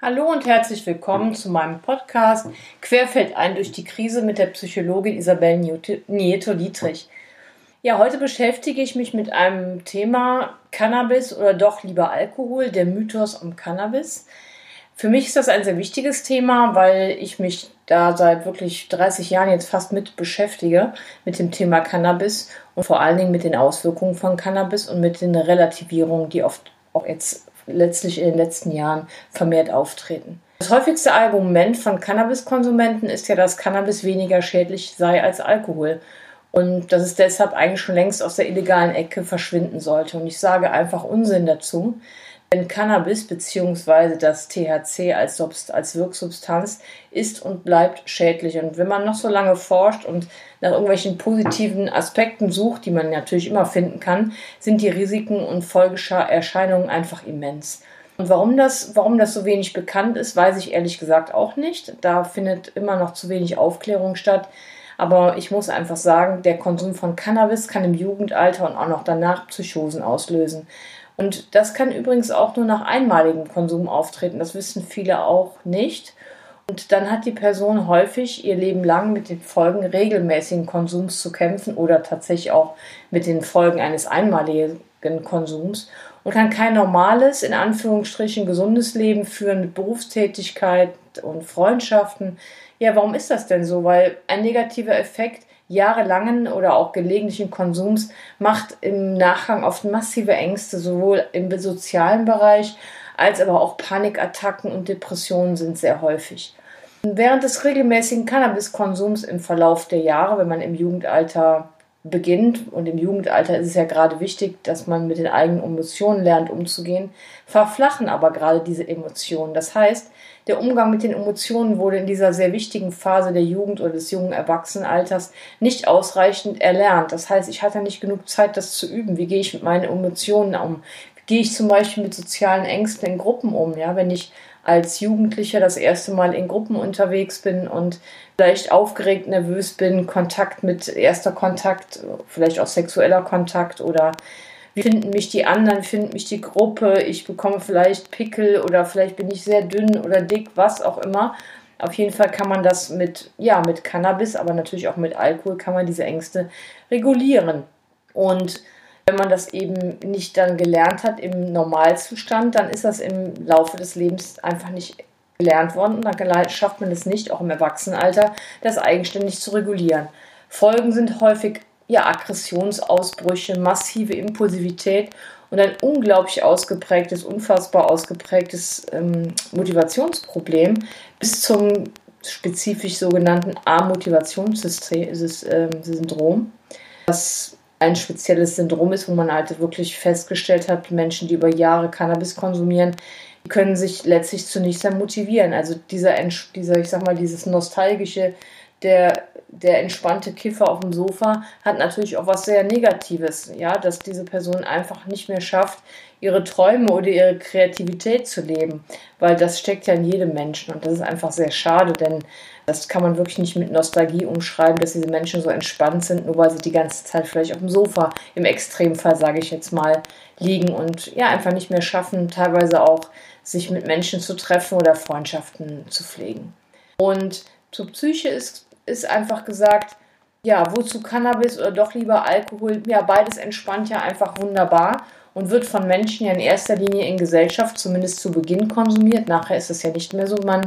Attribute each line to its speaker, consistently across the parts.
Speaker 1: Hallo und herzlich willkommen zu meinem Podcast Querfeld ein durch die Krise mit der Psychologin Isabel Nieto-Dietrich. Ja, heute beschäftige ich mich mit einem Thema Cannabis oder doch lieber Alkohol, der Mythos um Cannabis. Für mich ist das ein sehr wichtiges Thema, weil ich mich da seit wirklich 30 Jahren jetzt fast mit beschäftige mit dem Thema Cannabis und vor allen Dingen mit den Auswirkungen von Cannabis und mit den Relativierungen, die oft auch jetzt letztlich in den letzten Jahren vermehrt auftreten. Das häufigste Argument von Cannabiskonsumenten ist ja, dass Cannabis weniger schädlich sei als Alkohol und dass es deshalb eigentlich schon längst aus der illegalen Ecke verschwinden sollte. Und ich sage einfach Unsinn dazu. Denn Cannabis bzw. das THC als, als Wirksubstanz ist und bleibt schädlich. Und wenn man noch so lange forscht und nach irgendwelchen positiven Aspekten sucht, die man natürlich immer finden kann, sind die Risiken und Folgeerscheinungen einfach immens. Und warum das, warum das so wenig bekannt ist, weiß ich ehrlich gesagt auch nicht. Da findet immer noch zu wenig Aufklärung statt. Aber ich muss einfach sagen, der Konsum von Cannabis kann im Jugendalter und auch noch danach Psychosen auslösen. Und das kann übrigens auch nur nach einmaligem Konsum auftreten. Das wissen viele auch nicht. Und dann hat die Person häufig ihr Leben lang mit den Folgen regelmäßigen Konsums zu kämpfen oder tatsächlich auch mit den Folgen eines einmaligen Konsums und kann kein normales, in Anführungsstrichen gesundes Leben führen mit Berufstätigkeit und Freundschaften. Ja, warum ist das denn so? Weil ein negativer Effekt jahrelangen oder auch gelegentlichen Konsums macht im Nachgang oft massive Ängste, sowohl im sozialen Bereich als aber auch Panikattacken und Depressionen sind sehr häufig. Während des regelmäßigen Cannabiskonsums im Verlauf der Jahre, wenn man im Jugendalter beginnt, und im Jugendalter ist es ja gerade wichtig, dass man mit den eigenen Emotionen lernt umzugehen, verflachen aber gerade diese Emotionen. Das heißt, der Umgang mit den Emotionen wurde in dieser sehr wichtigen Phase der Jugend oder des jungen Erwachsenenalters nicht ausreichend erlernt. Das heißt, ich hatte nicht genug Zeit, das zu üben. Wie gehe ich mit meinen Emotionen um? Gehe ich zum Beispiel mit sozialen Ängsten in Gruppen um? Ja, wenn ich als Jugendlicher das erste Mal in Gruppen unterwegs bin und vielleicht aufgeregt, nervös bin, Kontakt mit erster Kontakt, vielleicht auch sexueller Kontakt oder wie finden mich die anderen, wie findet mich die Gruppe, ich bekomme vielleicht Pickel oder vielleicht bin ich sehr dünn oder dick, was auch immer. Auf jeden Fall kann man das mit, ja, mit Cannabis, aber natürlich auch mit Alkohol kann man diese Ängste regulieren. Und wenn man das eben nicht dann gelernt hat im Normalzustand, dann ist das im Laufe des Lebens einfach nicht gelernt worden und dann schafft man es nicht, auch im Erwachsenenalter, das eigenständig zu regulieren. Folgen sind häufig ja, Aggressionsausbrüche, massive Impulsivität und ein unglaublich ausgeprägtes, unfassbar ausgeprägtes ähm, Motivationsproblem bis zum spezifisch sogenannten A-Motivationssyndrom, was ein spezielles Syndrom ist, wo man halt wirklich festgestellt hat, Menschen, die über Jahre Cannabis konsumieren, können sich letztlich zunächst nichts motivieren. Also dieser, dieser, ich sag mal, dieses nostalgische der, der entspannte Kiffer auf dem Sofa hat natürlich auch was sehr Negatives, ja, dass diese Person einfach nicht mehr schafft, ihre Träume oder ihre Kreativität zu leben, weil das steckt ja in jedem Menschen und das ist einfach sehr schade, denn das kann man wirklich nicht mit Nostalgie umschreiben, dass diese Menschen so entspannt sind, nur weil sie die ganze Zeit vielleicht auf dem Sofa, im Extremfall sage ich jetzt mal, liegen und ja, einfach nicht mehr schaffen, teilweise auch sich mit Menschen zu treffen oder Freundschaften zu pflegen. Und zur Psyche ist ist einfach gesagt, ja, wozu Cannabis oder doch lieber Alkohol? Ja, beides entspannt ja einfach wunderbar und wird von Menschen ja in erster Linie in Gesellschaft zumindest zu Beginn konsumiert. Nachher ist es ja nicht mehr so. Man,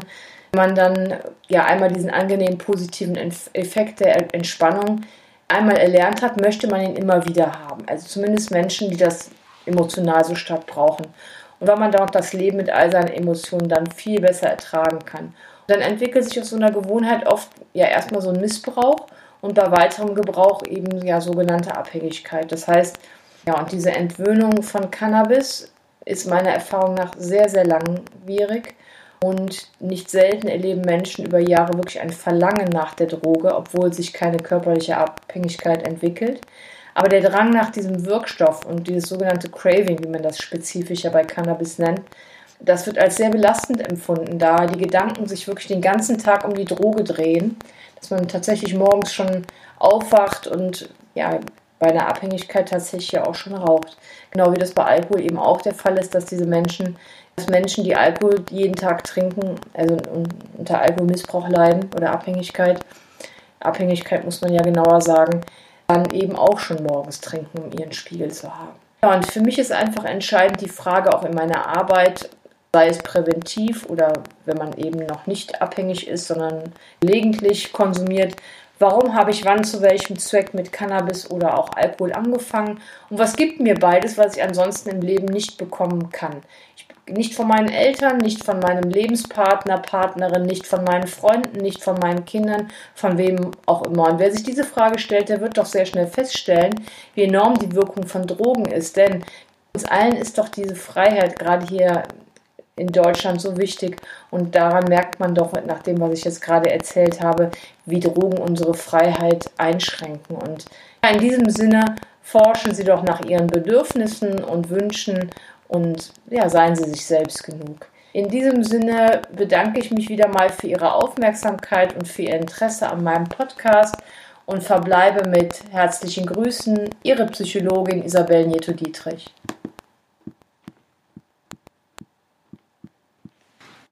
Speaker 1: man dann ja einmal diesen angenehmen positiven Effekt der Entspannung einmal erlernt hat, möchte man ihn immer wieder haben. Also zumindest Menschen, die das emotional so stark brauchen. Und weil man dann auch das Leben mit all seinen Emotionen dann viel besser ertragen kann dann entwickelt sich aus so einer Gewohnheit oft ja erstmal so ein Missbrauch und bei weiterem Gebrauch eben ja sogenannte Abhängigkeit. Das heißt, ja, und diese Entwöhnung von Cannabis ist meiner Erfahrung nach sehr, sehr langwierig. Und nicht selten erleben Menschen über Jahre wirklich ein Verlangen nach der Droge, obwohl sich keine körperliche Abhängigkeit entwickelt. Aber der Drang nach diesem Wirkstoff und dieses sogenannte Craving, wie man das spezifischer bei Cannabis nennt, das wird als sehr belastend empfunden, da die Gedanken sich wirklich den ganzen Tag um die Droge drehen, dass man tatsächlich morgens schon aufwacht und ja, bei einer Abhängigkeit tatsächlich ja auch schon raucht. Genau wie das bei Alkohol eben auch der Fall ist, dass diese Menschen, dass Menschen, die Alkohol jeden Tag trinken, also unter Alkoholmissbrauch leiden oder Abhängigkeit, Abhängigkeit muss man ja genauer sagen, dann eben auch schon morgens trinken, um ihren Spiegel zu haben. Ja, und für mich ist einfach entscheidend die Frage auch in meiner Arbeit, sei es präventiv oder wenn man eben noch nicht abhängig ist, sondern gelegentlich konsumiert, warum habe ich wann zu welchem Zweck mit Cannabis oder auch Alkohol angefangen und was gibt mir beides, was ich ansonsten im Leben nicht bekommen kann. Ich, nicht von meinen Eltern, nicht von meinem Lebenspartner, Partnerin, nicht von meinen Freunden, nicht von meinen Kindern, von wem auch immer. Und wer sich diese Frage stellt, der wird doch sehr schnell feststellen, wie enorm die Wirkung von Drogen ist. Denn uns allen ist doch diese Freiheit gerade hier in Deutschland so wichtig. Und daran merkt man doch, nach dem, was ich jetzt gerade erzählt habe, wie Drogen unsere Freiheit einschränken. Und in diesem Sinne forschen Sie doch nach Ihren Bedürfnissen und Wünschen und ja, seien Sie sich selbst genug. In diesem Sinne bedanke ich mich wieder mal für Ihre Aufmerksamkeit und für Ihr Interesse an meinem Podcast und verbleibe mit herzlichen Grüßen, Ihre Psychologin Isabel Nieto-Dietrich.